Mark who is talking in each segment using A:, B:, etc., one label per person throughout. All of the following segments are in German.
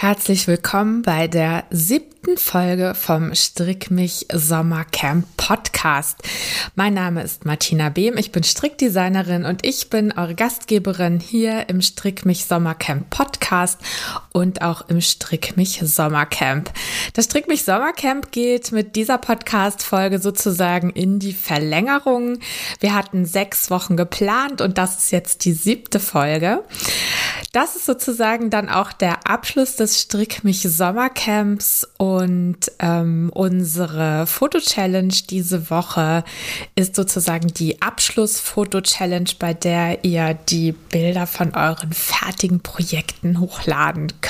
A: Herzlich willkommen bei der siebten Folge vom Strick mich Sommercamp Podcast. Mein Name ist Martina Behm, ich bin Strickdesignerin und ich bin eure Gastgeberin hier im Strick mich Sommercamp Podcast und auch im Strick mich Sommercamp. Das Strick mich Sommercamp geht mit dieser Podcast Folge sozusagen in die Verlängerung. Wir hatten sechs Wochen geplant und das ist jetzt die siebte Folge. Das ist sozusagen dann auch der Abschluss des Strick mich Sommercamps und ähm, unsere Foto-Challenge diese Woche ist sozusagen die Abschluss-Foto-Challenge, bei der ihr die Bilder von euren fertigen Projekten hochladen könnt.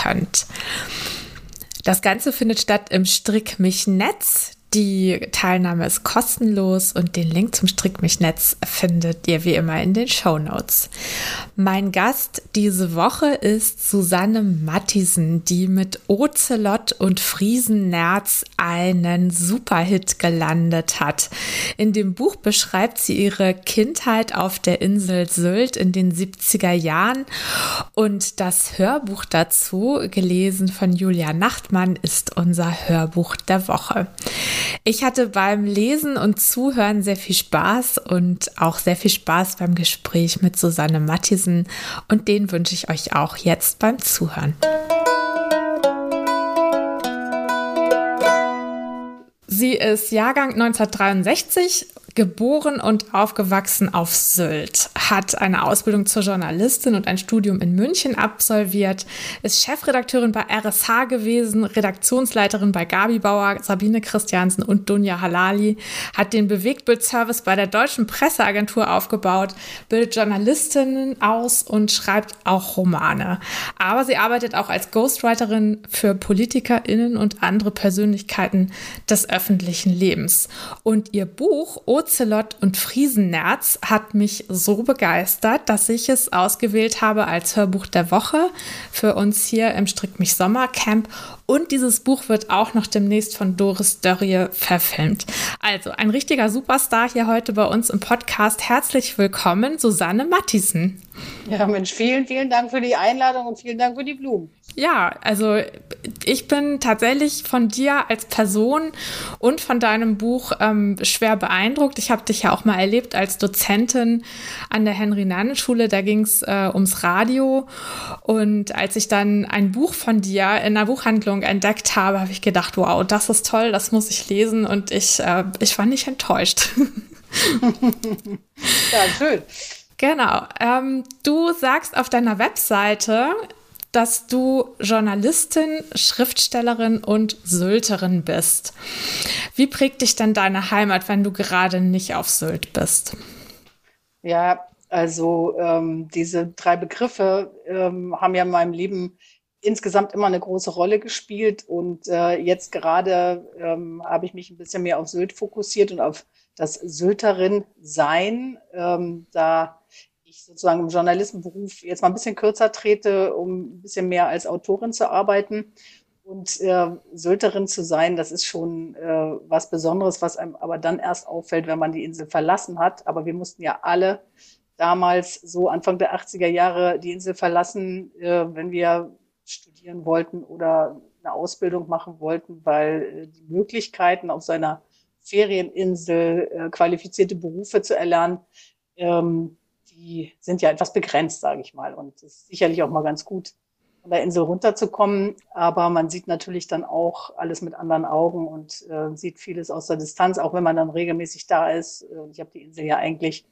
A: Das Ganze findet statt im Strick mich Netz. Die Teilnahme ist kostenlos und den Link zum Strick mich Netz findet ihr wie immer in den Show Notes. Mein Gast diese Woche ist Susanne Mattisen, die mit Ocelot und Friesennerz einen Superhit gelandet hat. In dem Buch beschreibt sie ihre Kindheit auf der Insel Sylt in den 70er Jahren und das Hörbuch dazu, gelesen von Julia Nachtmann, ist unser Hörbuch der Woche. Ich hatte beim Lesen und Zuhören sehr viel Spaß und auch sehr viel Spaß beim Gespräch mit Susanne Mattisen und den wünsche ich euch auch jetzt beim Zuhören. Sie ist Jahrgang 1963 geboren und aufgewachsen auf Sylt, hat eine Ausbildung zur Journalistin und ein Studium in München absolviert, ist Chefredakteurin bei RSH gewesen, Redaktionsleiterin bei Gabi Bauer, Sabine Christiansen und Dunja Halali, hat den Bewegtbildservice bei der Deutschen Presseagentur aufgebaut, bildet Journalistinnen aus und schreibt auch Romane. Aber sie arbeitet auch als Ghostwriterin für PolitikerInnen und andere Persönlichkeiten des öffentlichen Lebens. Und ihr Buch Ocelot und Friesennerz hat mich so begeistert, dass ich es ausgewählt habe als Hörbuch der Woche für uns hier im Strick mich Sommercamp. Und dieses Buch wird auch noch demnächst von Doris Dörrie verfilmt. Also ein richtiger Superstar hier heute bei uns im Podcast. Herzlich willkommen, Susanne Mattisen.
B: Ja, Mensch, vielen, vielen Dank für die Einladung und vielen Dank für die Blumen.
A: Ja, also ich bin tatsächlich von dir als Person und von deinem Buch ähm, schwer beeindruckt. Ich habe dich ja auch mal erlebt als Dozentin an der Henry-Nannen-Schule. Da ging es äh, ums Radio. Und als ich dann ein Buch von dir in einer Buchhandlung entdeckt habe, habe ich gedacht, wow, das ist toll, das muss ich lesen. Und ich, äh, ich war nicht enttäuscht.
B: ja, schön.
A: Genau. Ähm, du sagst auf deiner Webseite, dass du Journalistin, Schriftstellerin und Sylterin bist. Wie prägt dich denn deine Heimat, wenn du gerade nicht auf Sylt bist?
B: Ja, also ähm, diese drei Begriffe ähm, haben ja in meinem Leben insgesamt immer eine große Rolle gespielt und äh, jetzt gerade ähm, habe ich mich ein bisschen mehr auf Sylt fokussiert und auf das Sylterin sein. Ähm, da ich sozusagen im Journalistenberuf jetzt mal ein bisschen kürzer trete, um ein bisschen mehr als Autorin zu arbeiten. Und äh, Sylterin zu sein, das ist schon äh, was Besonderes, was einem aber dann erst auffällt, wenn man die Insel verlassen hat. Aber wir mussten ja alle damals so Anfang der 80er Jahre die Insel verlassen, äh, wenn wir studieren wollten oder eine Ausbildung machen wollten, weil äh, die Möglichkeiten auf seiner Ferieninsel äh, qualifizierte Berufe zu erlernen, ähm, die sind ja etwas begrenzt, sage ich mal. Und es ist sicherlich auch mal ganz gut, von der Insel runterzukommen. Aber man sieht natürlich dann auch alles mit anderen Augen und äh, sieht vieles aus der Distanz, auch wenn man dann regelmäßig da ist. Äh, ich habe die Insel ja eigentlich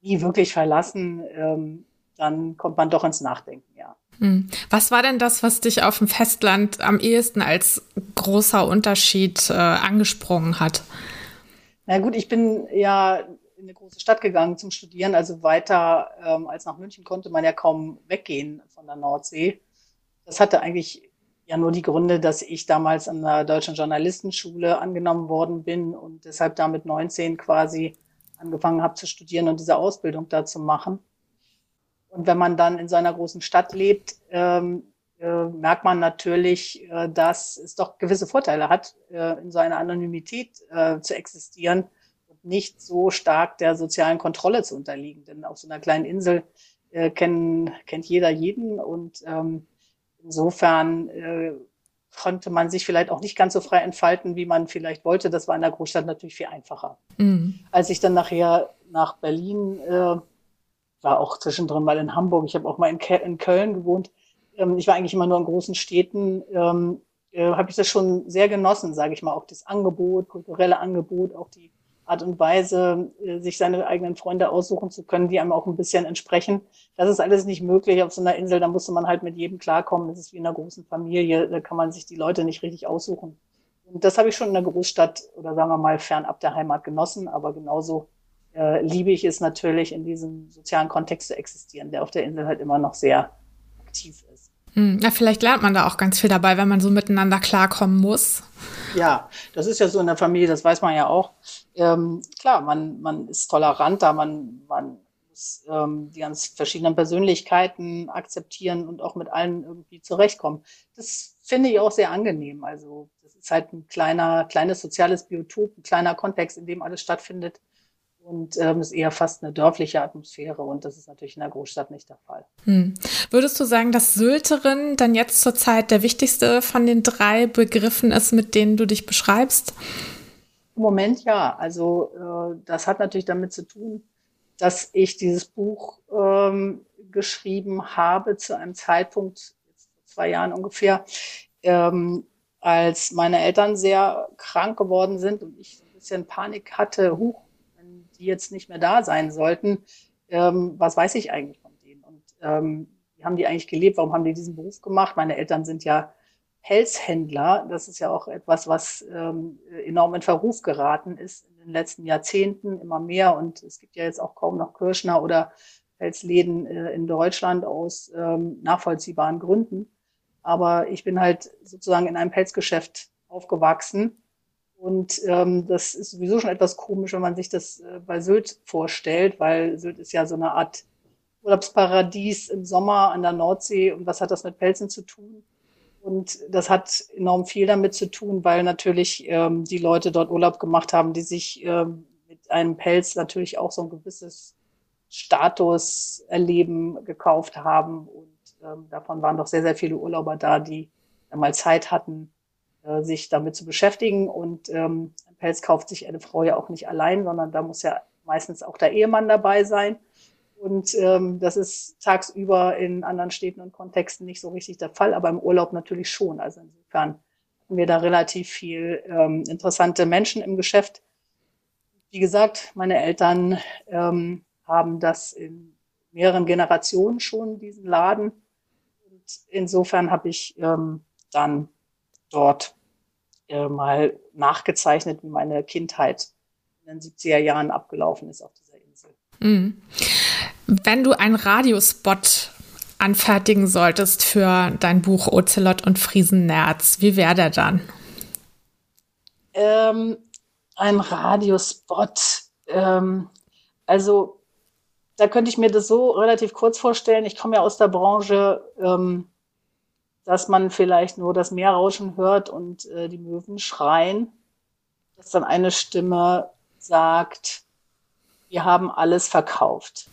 B: nie wirklich verlassen. Ähm, dann kommt man doch ins Nachdenken, ja.
A: Hm. Was war denn das, was dich auf dem Festland am ehesten als großer Unterschied äh, angesprungen hat?
B: Na gut, ich bin ja in eine große Stadt gegangen zum Studieren. Also weiter ähm, als nach München konnte man ja kaum weggehen von der Nordsee. Das hatte eigentlich ja nur die Gründe, dass ich damals an der Deutschen Journalistenschule angenommen worden bin und deshalb da mit 19 quasi angefangen habe zu studieren und diese Ausbildung da zu machen. Und wenn man dann in so einer großen Stadt lebt, ähm, äh, merkt man natürlich, äh, dass es doch gewisse Vorteile hat, äh, in so einer Anonymität äh, zu existieren nicht so stark der sozialen Kontrolle zu unterliegen. Denn auf so einer kleinen Insel äh, kennen, kennt jeder jeden und ähm, insofern äh, konnte man sich vielleicht auch nicht ganz so frei entfalten, wie man vielleicht wollte. Das war in der Großstadt natürlich viel einfacher. Mhm. Als ich dann nachher nach Berlin äh, war, auch zwischendrin mal in Hamburg, ich habe auch mal in, Ke in Köln gewohnt. Ähm, ich war eigentlich immer nur in großen Städten. Ähm, äh, habe ich das schon sehr genossen, sage ich mal, auch das Angebot, kulturelle Angebot, auch die Art und Weise, äh, sich seine eigenen Freunde aussuchen zu können, die einem auch ein bisschen entsprechen. Das ist alles nicht möglich auf so einer Insel. Da musste man halt mit jedem klarkommen. Das ist wie in einer großen Familie. Da kann man sich die Leute nicht richtig aussuchen. Und das habe ich schon in der Großstadt oder sagen wir mal fernab der Heimat genossen. Aber genauso äh, liebe ich es natürlich, in diesem sozialen Kontext zu existieren, der auf der Insel halt immer noch sehr aktiv ist.
A: Hm, ja, vielleicht lernt man da auch ganz viel dabei, wenn man so miteinander klarkommen muss.
B: Ja, das ist ja so in der Familie, das weiß man ja auch. Ähm, klar, man, man ist toleranter, man, man muss ähm, die ganz verschiedenen Persönlichkeiten akzeptieren und auch mit allen irgendwie zurechtkommen. Das finde ich auch sehr angenehm. Also das ist halt ein kleiner, kleines soziales Biotop, ein kleiner Kontext, in dem alles stattfindet und ähm, ist eher fast eine dörfliche Atmosphäre und das ist natürlich in der Großstadt nicht der Fall.
A: Hm. Würdest du sagen, dass Sylterin dann jetzt zurzeit der wichtigste von den drei Begriffen ist, mit denen du dich beschreibst?
B: Im Moment ja. Also äh, das hat natürlich damit zu tun, dass ich dieses Buch ähm, geschrieben habe zu einem Zeitpunkt, zwei Jahren ungefähr, ähm, als meine Eltern sehr krank geworden sind und ich ein bisschen Panik hatte, huch, die jetzt nicht mehr da sein sollten, ähm, was weiß ich eigentlich von denen? Und ähm, wie haben die eigentlich gelebt? Warum haben die diesen Beruf gemacht? Meine Eltern sind ja Pelzhändler. Das ist ja auch etwas, was ähm, enorm in Verruf geraten ist in den letzten Jahrzehnten immer mehr. Und es gibt ja jetzt auch kaum noch Kirschner oder Pelzläden äh, in Deutschland aus ähm, nachvollziehbaren Gründen. Aber ich bin halt sozusagen in einem Pelzgeschäft aufgewachsen und ähm, das ist sowieso schon etwas komisch, wenn man sich das äh, bei Sylt vorstellt, weil Sylt ist ja so eine Art Urlaubsparadies im Sommer an der Nordsee. Und was hat das mit Pelzen zu tun? Und das hat enorm viel damit zu tun, weil natürlich ähm, die Leute dort Urlaub gemacht haben, die sich ähm, mit einem Pelz natürlich auch so ein gewisses Statuserleben gekauft haben. Und ähm, davon waren doch sehr, sehr viele Urlauber da, die einmal Zeit hatten, äh, sich damit zu beschäftigen. Und ähm, ein Pelz kauft sich eine Frau ja auch nicht allein, sondern da muss ja meistens auch der Ehemann dabei sein. Und ähm, das ist tagsüber in anderen Städten und Kontexten nicht so richtig der Fall, aber im Urlaub natürlich schon. Also insofern hatten wir da relativ viel ähm, interessante Menschen im Geschäft. Wie gesagt, meine Eltern ähm, haben das in mehreren Generationen schon, diesen Laden. Und insofern habe ich ähm, dann dort äh, mal nachgezeichnet, wie meine Kindheit in den 70er Jahren abgelaufen ist auf dieser Insel. Mhm.
A: Wenn du einen Radiospot anfertigen solltest für dein Buch Ocelot und Friesennerz, wie wäre der dann?
B: Ähm, ein Radiospot. Ähm, also da könnte ich mir das so relativ kurz vorstellen. Ich komme ja aus der Branche. Ähm, dass man vielleicht nur das Meerrauschen hört und äh, die Möwen schreien, dass dann eine Stimme sagt, wir haben alles verkauft.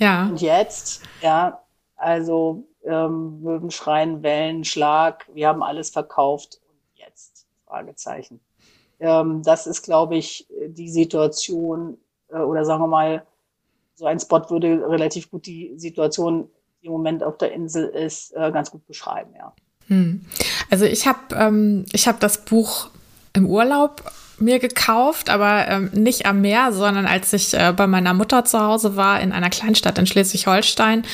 A: Ja.
B: Und jetzt, ja, also ähm, Möwen schreien, Wellen, Schlag, wir haben alles verkauft und jetzt? Fragezeichen. Ähm, das ist, glaube ich, die Situation, äh, oder sagen wir mal, so ein Spot würde relativ gut die Situation die im Moment auf der Insel ist, äh, ganz gut beschreiben, ja.
A: Hm. Also ich habe ähm, ich habe das Buch im Urlaub mir gekauft, aber ähm, nicht am Meer, sondern als ich äh, bei meiner Mutter zu Hause war in einer Kleinstadt in Schleswig-Holstein.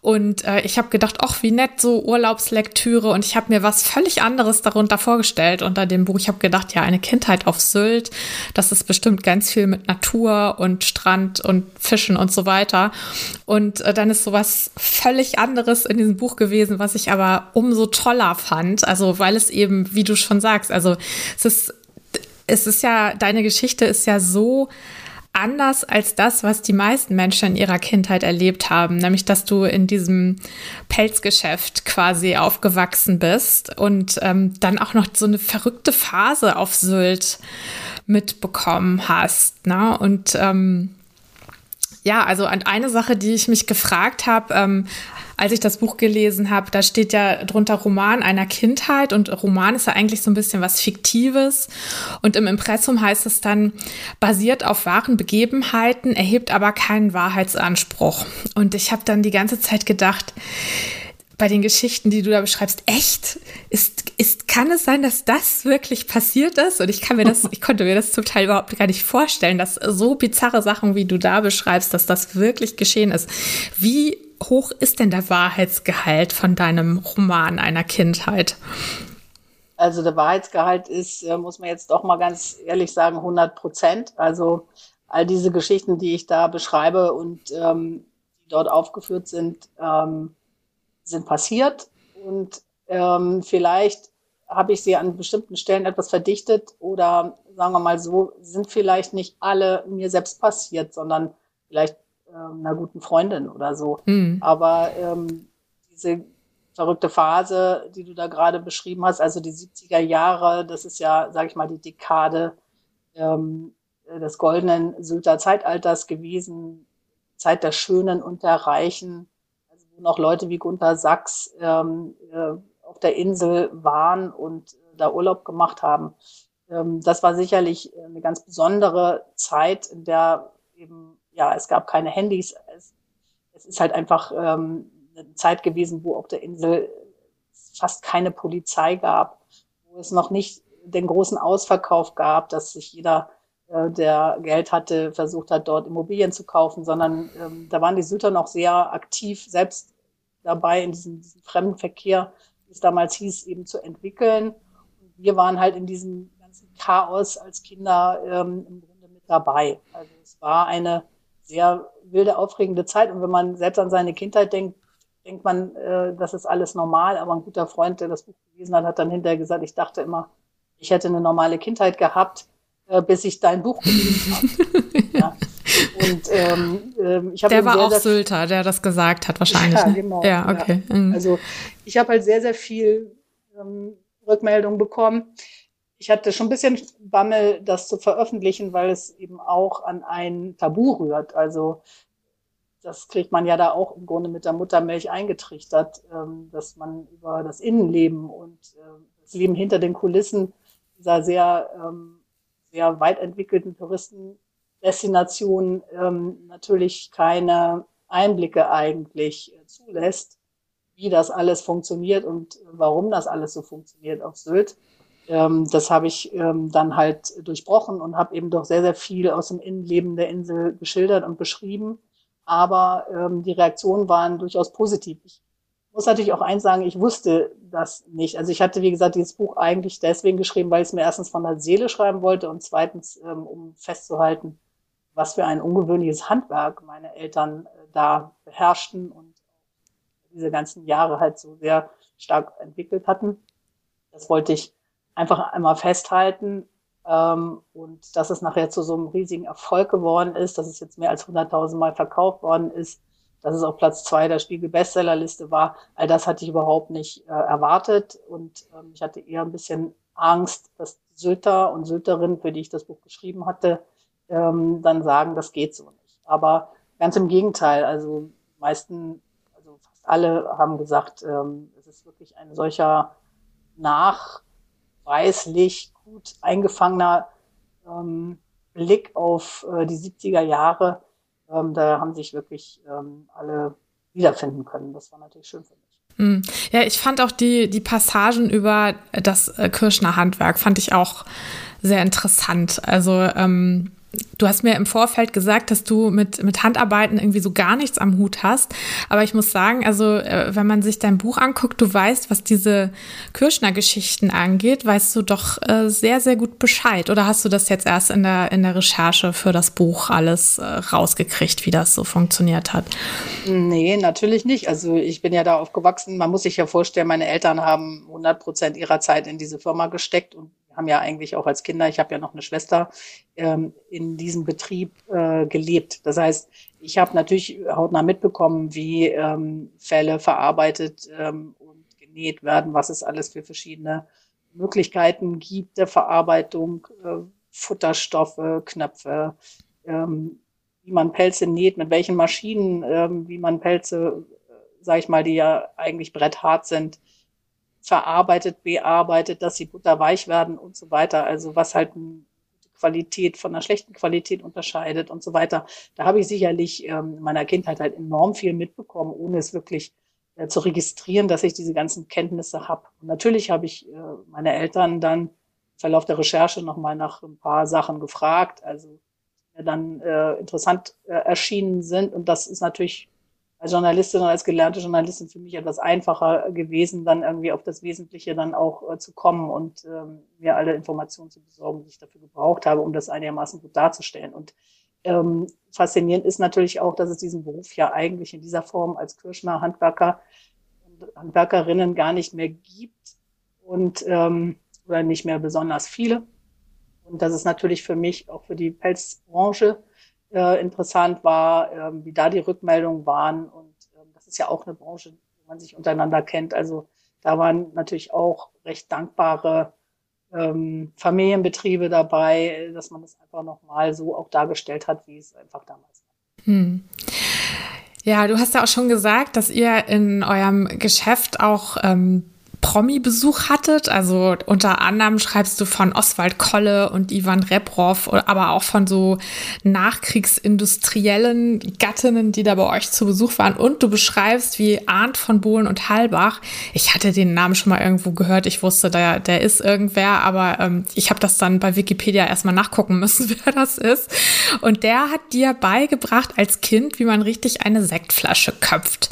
A: Und äh, ich habe gedacht, ach, wie nett, so Urlaubslektüre. Und ich habe mir was völlig anderes darunter vorgestellt unter dem Buch. Ich habe gedacht, ja, eine Kindheit auf Sylt, das ist bestimmt ganz viel mit Natur und Strand und Fischen und so weiter. Und äh, dann ist sowas völlig anderes in diesem Buch gewesen, was ich aber umso toller fand. Also weil es eben, wie du schon sagst, also es ist es ist ja, deine Geschichte ist ja so anders als das, was die meisten Menschen in ihrer Kindheit erlebt haben, nämlich dass du in diesem Pelzgeschäft quasi aufgewachsen bist und ähm, dann auch noch so eine verrückte Phase auf Sylt mitbekommen hast. Ne? Und ähm, Ja, also eine Sache, die ich mich gefragt habe, ähm, als ich das Buch gelesen habe, da steht ja drunter Roman einer Kindheit und Roman ist ja eigentlich so ein bisschen was Fiktives. Und im Impressum heißt es dann, basiert auf wahren Begebenheiten, erhebt aber keinen Wahrheitsanspruch. Und ich habe dann die ganze Zeit gedacht, bei den Geschichten, die du da beschreibst, echt? Ist, ist, kann es sein, dass das wirklich passiert ist? Und ich kann mir das, ich konnte mir das zum Teil überhaupt gar nicht vorstellen, dass so bizarre Sachen, wie du da beschreibst, dass das wirklich geschehen ist. Wie hoch ist denn der Wahrheitsgehalt von deinem Roman einer Kindheit?
B: Also der Wahrheitsgehalt ist, äh, muss man jetzt doch mal ganz ehrlich sagen, 100 Prozent. Also all diese Geschichten, die ich da beschreibe und ähm, die dort aufgeführt sind, ähm, sind passiert und ähm, vielleicht habe ich sie an bestimmten Stellen etwas verdichtet oder sagen wir mal so, sind vielleicht nicht alle mir selbst passiert, sondern vielleicht ähm, einer guten Freundin oder so. Mhm. Aber ähm, diese verrückte Phase, die du da gerade beschrieben hast, also die 70er Jahre, das ist ja, sage ich mal, die Dekade ähm, des goldenen Sylter Zeitalters gewesen, Zeit der Schönen und der Reichen wo noch Leute wie Gunther Sachs ähm, äh, auf der Insel waren und äh, da Urlaub gemacht haben. Ähm, das war sicherlich eine ganz besondere Zeit, in der eben, ja, es gab keine Handys. Es, es ist halt einfach ähm, eine Zeit gewesen, wo auf der Insel fast keine Polizei gab, wo es noch nicht den großen Ausverkauf gab, dass sich jeder der Geld hatte, versucht hat, dort Immobilien zu kaufen, sondern ähm, da waren die Süter noch sehr aktiv, selbst dabei, in diesem, diesem Fremdenverkehr, wie es damals hieß, eben zu entwickeln. Und wir waren halt in diesem ganzen Chaos als Kinder ähm, im Grunde mit dabei. Also es war eine sehr wilde, aufregende Zeit. Und wenn man selbst an seine Kindheit denkt, denkt man, äh, das ist alles normal. Aber ein guter Freund, der das Buch gelesen hat, hat dann hinterher gesagt, ich dachte immer, ich hätte eine normale Kindheit gehabt äh, bis ich dein Buch gelesen habe. ja. Und ähm, ähm, ich habe
A: Der war sehr, auch sehr Sylter, der das gesagt hat wahrscheinlich. Ja, ne? genau. Ja, okay.
B: Ja. Mhm. Also ich habe halt sehr, sehr viel ähm, Rückmeldung bekommen. Ich hatte schon ein bisschen Bammel, das zu veröffentlichen, weil es eben auch an ein Tabu rührt. Also das kriegt man ja da auch im Grunde mit der Muttermilch eingetrichtert, ähm, dass man über das Innenleben und äh, das Leben hinter den Kulissen dieser sehr ähm, sehr weit entwickelten Touristendestinationen ähm, natürlich keine Einblicke eigentlich äh, zulässt, wie das alles funktioniert und warum das alles so funktioniert auf Sylt. Ähm, das habe ich ähm, dann halt durchbrochen und habe eben doch sehr, sehr viel aus dem Innenleben der Insel geschildert und beschrieben. Aber ähm, die Reaktionen waren durchaus positiv. Ich muss natürlich auch eins sagen, ich wusste das nicht. Also ich hatte, wie gesagt, dieses Buch eigentlich deswegen geschrieben, weil ich es mir erstens von der Seele schreiben wollte und zweitens, ähm, um festzuhalten, was für ein ungewöhnliches Handwerk meine Eltern äh, da beherrschten und diese ganzen Jahre halt so sehr stark entwickelt hatten. Das wollte ich einfach einmal festhalten. Ähm, und dass es nachher zu so einem riesigen Erfolg geworden ist, dass es jetzt mehr als 100.000 Mal verkauft worden ist, dass es auf Platz zwei der Spiegel-Bestsellerliste war. All das hatte ich überhaupt nicht äh, erwartet und ähm, ich hatte eher ein bisschen Angst, dass Sylter und Sylterinnen, für die ich das Buch geschrieben hatte, ähm, dann sagen, das geht so nicht. Aber ganz im Gegenteil, also meisten, also fast alle haben gesagt, ähm, es ist wirklich ein solcher nachweislich gut eingefangener ähm, Blick auf äh, die 70er Jahre, ähm, da haben sich wirklich ähm, alle wiederfinden können. Das war natürlich schön für mich.
A: Hm. Ja, ich fand auch die, die Passagen über das äh, Kirschner Handwerk fand ich auch sehr interessant. Also ähm, Du hast mir im Vorfeld gesagt, dass du mit, mit Handarbeiten irgendwie so gar nichts am Hut hast. Aber ich muss sagen, also äh, wenn man sich dein Buch anguckt, du weißt, was diese Kirschner-Geschichten angeht, weißt du doch äh, sehr, sehr gut Bescheid. Oder hast du das jetzt erst in der, in der Recherche für das Buch alles äh, rausgekriegt, wie das so funktioniert hat?
B: Nee, natürlich nicht. Also ich bin ja da aufgewachsen. Man muss sich ja vorstellen, meine Eltern haben 100 Prozent ihrer Zeit in diese Firma gesteckt und haben ja eigentlich auch als Kinder, ich habe ja noch eine Schwester, ähm, in diesem Betrieb äh, gelebt. Das heißt, ich habe natürlich hautnah mitbekommen, wie ähm, Fälle verarbeitet ähm, und genäht werden, was es alles für verschiedene Möglichkeiten gibt der Verarbeitung, äh, Futterstoffe, Knöpfe, ähm, wie man Pelze näht, mit welchen Maschinen, ähm, wie man Pelze, sag ich mal, die ja eigentlich bretthart sind, verarbeitet, bearbeitet, dass sie butterweich werden und so weiter. Also was halt Qualität von einer schlechten Qualität unterscheidet und so weiter. Da habe ich sicherlich ähm, in meiner Kindheit halt enorm viel mitbekommen, ohne es wirklich äh, zu registrieren, dass ich diese ganzen Kenntnisse habe. Und natürlich habe ich äh, meine Eltern dann im Verlauf der Recherche nochmal nach ein paar Sachen gefragt. Also dann äh, interessant äh, erschienen sind. Und das ist natürlich als Journalistin und als gelernte Journalistin für mich etwas einfacher gewesen, dann irgendwie auf das Wesentliche dann auch äh, zu kommen und ähm, mir alle Informationen zu besorgen, die ich dafür gebraucht habe, um das einigermaßen gut darzustellen. Und ähm, faszinierend ist natürlich auch, dass es diesen Beruf ja eigentlich in dieser Form als Kirschner Handwerker und Handwerkerinnen gar nicht mehr gibt und ähm, oder nicht mehr besonders viele. Und das ist natürlich für mich auch für die Pelzbranche äh, interessant war, äh, wie da die Rückmeldungen waren. Und äh, das ist ja auch eine Branche, wo man sich untereinander kennt. Also da waren natürlich auch recht dankbare ähm, Familienbetriebe dabei, dass man das einfach nochmal so auch dargestellt hat, wie es einfach damals war. Hm.
A: Ja, du hast ja auch schon gesagt, dass ihr in eurem Geschäft auch ähm, Promi-Besuch hattet. Also unter anderem schreibst du von Oswald Kolle und Ivan Reprov, aber auch von so nachkriegsindustriellen Gattinnen, die da bei euch zu Besuch waren. Und du beschreibst, wie Arndt von Bohlen und Halbach. Ich hatte den Namen schon mal irgendwo gehört. Ich wusste, der, der ist irgendwer, aber ähm, ich habe das dann bei Wikipedia erstmal nachgucken müssen, wer das ist. Und der hat dir beigebracht als Kind, wie man richtig eine Sektflasche köpft.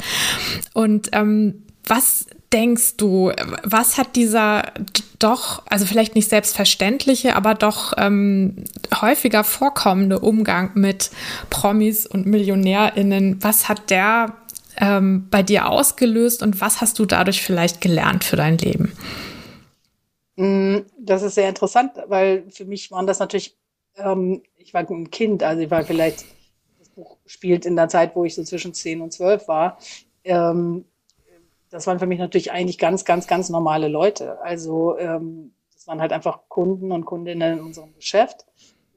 A: Und ähm, was denkst du, was hat dieser doch, also vielleicht nicht selbstverständliche, aber doch ähm, häufiger vorkommende Umgang mit Promis und MillionärInnen, was hat der ähm, bei dir ausgelöst und was hast du dadurch vielleicht gelernt für dein Leben?
B: Mm, das ist sehr interessant, weil für mich waren das natürlich, ähm, ich war ein Kind, also ich war vielleicht, das Buch spielt in der Zeit, wo ich so zwischen 10 und 12 war. Ähm, das waren für mich natürlich eigentlich ganz, ganz, ganz normale Leute. Also ähm, das waren halt einfach Kunden und Kundinnen in unserem Geschäft.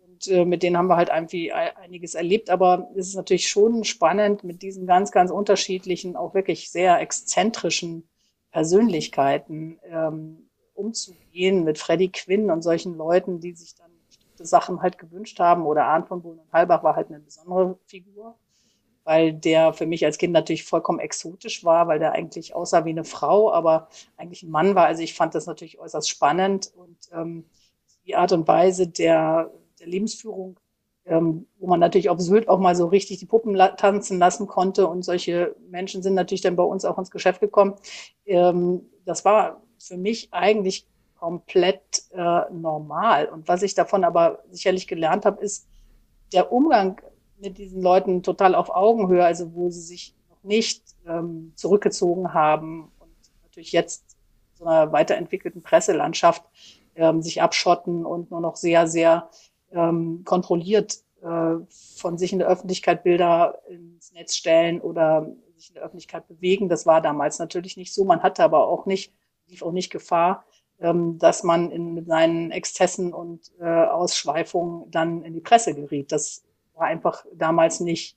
B: Und äh, mit denen haben wir halt irgendwie einiges erlebt. Aber es ist natürlich schon spannend, mit diesen ganz, ganz unterschiedlichen, auch wirklich sehr exzentrischen Persönlichkeiten ähm, umzugehen, mit Freddie Quinn und solchen Leuten, die sich dann bestimmte Sachen halt gewünscht haben. Oder Arndt von Bohlen und Halbach war halt eine besondere Figur weil der für mich als Kind natürlich vollkommen exotisch war, weil der eigentlich aussah wie eine Frau, aber eigentlich ein Mann war. Also ich fand das natürlich äußerst spannend und ähm, die Art und Weise der, der Lebensführung, ähm, wo man natürlich auf Sylt auch mal so richtig die Puppen tanzen lassen konnte und solche Menschen sind natürlich dann bei uns auch ins Geschäft gekommen. Ähm, das war für mich eigentlich komplett äh, normal. Und was ich davon aber sicherlich gelernt habe, ist der Umgang mit diesen Leuten total auf Augenhöhe, also wo sie sich noch nicht ähm, zurückgezogen haben und natürlich jetzt so einer weiterentwickelten Presselandschaft ähm, sich abschotten und nur noch sehr, sehr ähm, kontrolliert äh, von sich in der Öffentlichkeit Bilder ins Netz stellen oder sich in der Öffentlichkeit bewegen. Das war damals natürlich nicht so. Man hatte aber auch nicht, lief auch nicht Gefahr, ähm, dass man in, mit seinen Exzessen und äh, Ausschweifungen dann in die Presse geriet. Das war einfach damals nicht,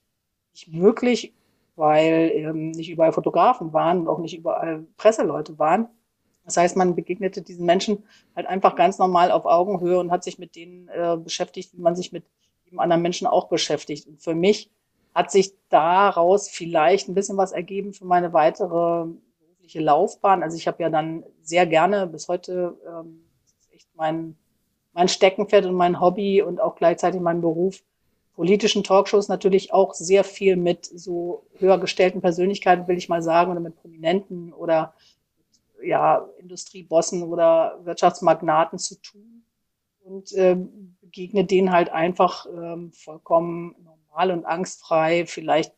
B: nicht möglich, weil ähm, nicht überall Fotografen waren und auch nicht überall Presseleute waren. Das heißt, man begegnete diesen Menschen halt einfach ganz normal auf Augenhöhe und hat sich mit denen äh, beschäftigt, wie man sich mit jedem anderen Menschen auch beschäftigt. Und für mich hat sich daraus vielleicht ein bisschen was ergeben für meine weitere berufliche Laufbahn. Also ich habe ja dann sehr gerne bis heute ähm, echt mein, mein Steckenpferd und mein Hobby und auch gleichzeitig mein Beruf politischen Talkshows natürlich auch sehr viel mit so höher gestellten Persönlichkeiten, will ich mal sagen, oder mit Prominenten oder ja, Industriebossen oder Wirtschaftsmagnaten zu tun und äh, begegne denen halt einfach ähm, vollkommen normal und angstfrei. Vielleicht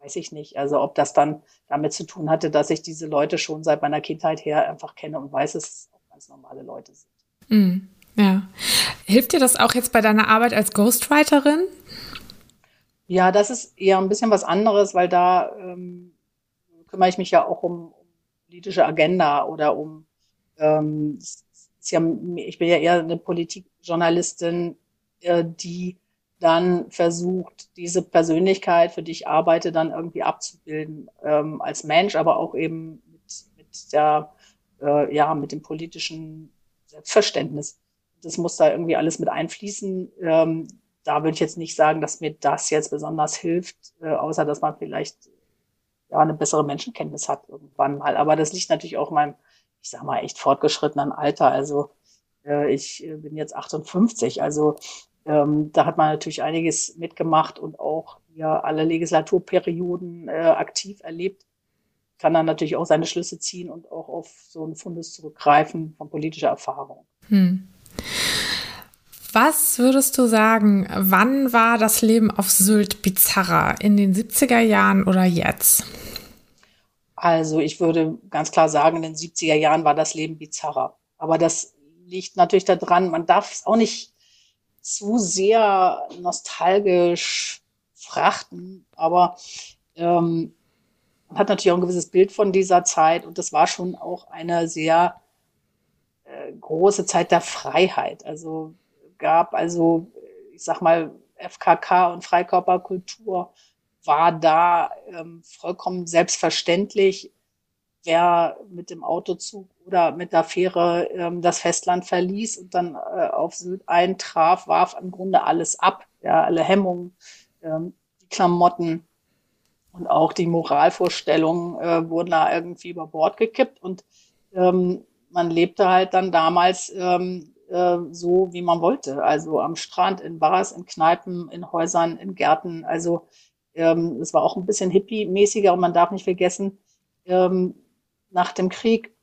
B: weiß ich nicht. Also ob das dann damit zu tun hatte, dass ich diese Leute schon seit meiner Kindheit her einfach kenne und weiß, dass es auch ganz normale Leute sind.
A: Mm, ja. Hilft dir das auch jetzt bei deiner Arbeit als Ghostwriterin?
B: Ja, das ist eher ein bisschen was anderes, weil da ähm, kümmere ich mich ja auch um, um politische Agenda oder um, ähm, ich bin ja eher eine Politikjournalistin, äh, die dann versucht, diese Persönlichkeit, für die ich arbeite, dann irgendwie abzubilden ähm, als Mensch, aber auch eben mit, mit der, äh, ja, mit dem politischen Selbstverständnis. Das muss da irgendwie alles mit einfließen. Ähm, da würde ich jetzt nicht sagen, dass mir das jetzt besonders hilft, äh, außer dass man vielleicht ja eine bessere Menschenkenntnis hat irgendwann mal. Aber das liegt natürlich auch in meinem, ich sag mal, echt fortgeschrittenen Alter. Also äh, ich äh, bin jetzt 58, also ähm, da hat man natürlich einiges mitgemacht und auch ja alle Legislaturperioden äh, aktiv erlebt. Kann dann natürlich auch seine Schlüsse ziehen und auch auf so ein Fundes zurückgreifen von politischer Erfahrung. Hm.
A: Was würdest du sagen, wann war das Leben auf Sylt bizarrer? In den 70er Jahren oder jetzt?
B: Also ich würde ganz klar sagen, in den 70er Jahren war das Leben bizarrer. Aber das liegt natürlich daran, man darf es auch nicht zu sehr nostalgisch frachten, aber ähm, man hat natürlich auch ein gewisses Bild von dieser Zeit und das war schon auch eine sehr äh, große Zeit der Freiheit. Also gab. Also, ich sag mal, FKK und Freikörperkultur war da ähm, vollkommen selbstverständlich. Wer mit dem Autozug oder mit der Fähre ähm, das Festland verließ und dann äh, auf Sylt eintraf, warf im Grunde alles ab. Ja, alle Hemmungen, ähm, die Klamotten und auch die Moralvorstellungen äh, wurden da irgendwie über Bord gekippt. Und ähm, man lebte halt dann damals ähm, äh, so, wie man wollte. Also am Strand, in Bars, in Kneipen, in Häusern, in Gärten. Also ähm, es war auch ein bisschen hippie-mäßiger und man darf nicht vergessen, ähm, nach dem Krieg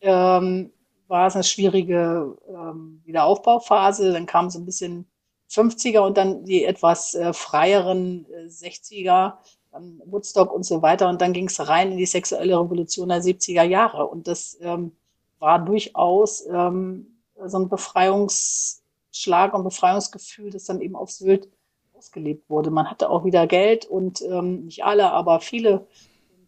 B: ähm, war es eine schwierige ähm, Wiederaufbauphase. Dann kam so ein bisschen 50er und dann die etwas äh, freieren äh, 60er, dann Woodstock und so weiter. Und dann ging es rein in die sexuelle Revolution der 70er Jahre. Und das ähm, war durchaus ähm, so ein Befreiungsschlag und Befreiungsgefühl, das dann eben auf Sylt ausgelebt wurde. Man hatte auch wieder Geld und ähm, nicht alle, aber viele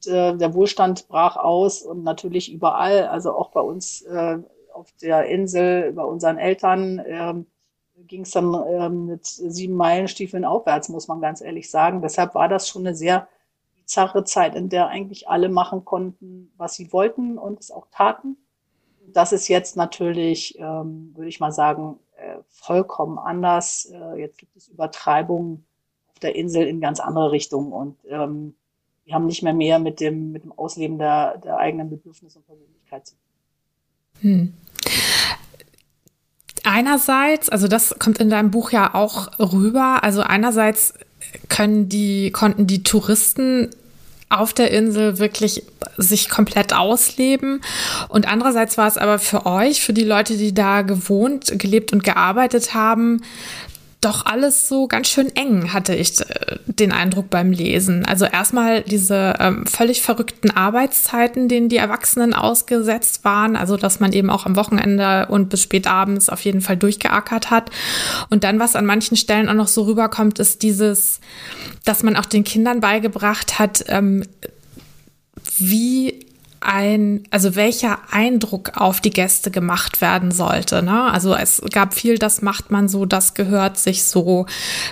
B: äh, der Wohlstand brach aus und natürlich überall, also auch bei uns äh, auf der Insel, bei unseren Eltern, äh, ging es dann äh, mit sieben Meilenstiefeln aufwärts, muss man ganz ehrlich sagen. Deshalb war das schon eine sehr bizarre Zeit, in der eigentlich alle machen konnten, was sie wollten und es auch taten. Das ist jetzt natürlich, ähm, würde ich mal sagen, äh, vollkommen anders. Äh, jetzt gibt es Übertreibungen auf der Insel in ganz andere Richtungen und ähm, die haben nicht mehr mehr mit dem, mit dem Ausleben der, der eigenen Bedürfnisse und Persönlichkeit zu tun. Hm.
A: Einerseits, also das kommt in deinem Buch ja auch rüber, also einerseits können die, konnten die Touristen auf der Insel wirklich sich komplett ausleben. Und andererseits war es aber für euch, für die Leute, die da gewohnt, gelebt und gearbeitet haben, doch alles so ganz schön eng, hatte ich äh, den Eindruck beim Lesen. Also erstmal diese ähm, völlig verrückten Arbeitszeiten, denen die Erwachsenen ausgesetzt waren. Also dass man eben auch am Wochenende und bis spät abends auf jeden Fall durchgeackert hat. Und dann, was an manchen Stellen auch noch so rüberkommt, ist dieses, dass man auch den Kindern beigebracht hat, ähm, wie ein, also welcher Eindruck auf die Gäste gemacht werden sollte. Ne? Also es gab viel, das macht man so, das gehört sich so.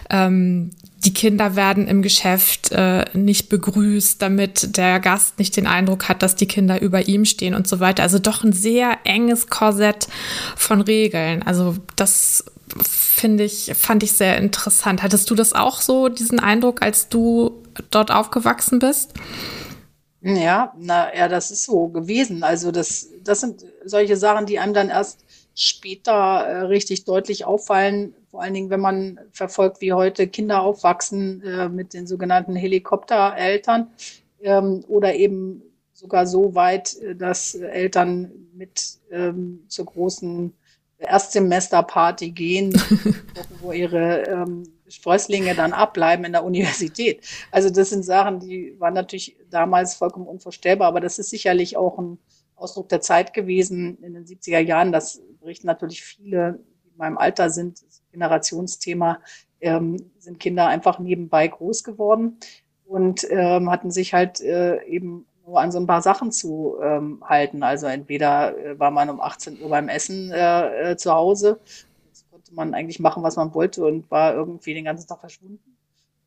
A: Ähm, die Kinder werden im Geschäft äh, nicht begrüßt, damit der Gast nicht den Eindruck hat, dass die Kinder über ihm stehen und so weiter. Also doch ein sehr enges Korsett von Regeln. Also das finde ich, fand ich sehr interessant. Hattest du das auch so, diesen Eindruck, als du dort aufgewachsen bist?
B: Ja, na ja, das ist so gewesen. Also das, das sind solche Sachen, die einem dann erst später äh, richtig deutlich auffallen. Vor allen Dingen, wenn man verfolgt, wie heute Kinder aufwachsen äh, mit den sogenannten Helikoptereltern ähm, oder eben sogar so weit, äh, dass Eltern mit ähm, zur großen Erstsemesterparty gehen, wo ihre ähm, Sprösslinge dann abbleiben in der Universität. Also das sind Sachen, die waren natürlich damals vollkommen unvorstellbar, aber das ist sicherlich auch ein Ausdruck der Zeit gewesen in den 70er Jahren. Das berichten natürlich viele, die in meinem Alter sind, Generationsthema, ähm, sind Kinder einfach nebenbei groß geworden und ähm, hatten sich halt äh, eben nur an so ein paar Sachen zu ähm, halten. Also entweder äh, war man um 18 Uhr beim Essen äh, äh, zu Hause durfte man eigentlich machen, was man wollte und war irgendwie den ganzen Tag verschwunden.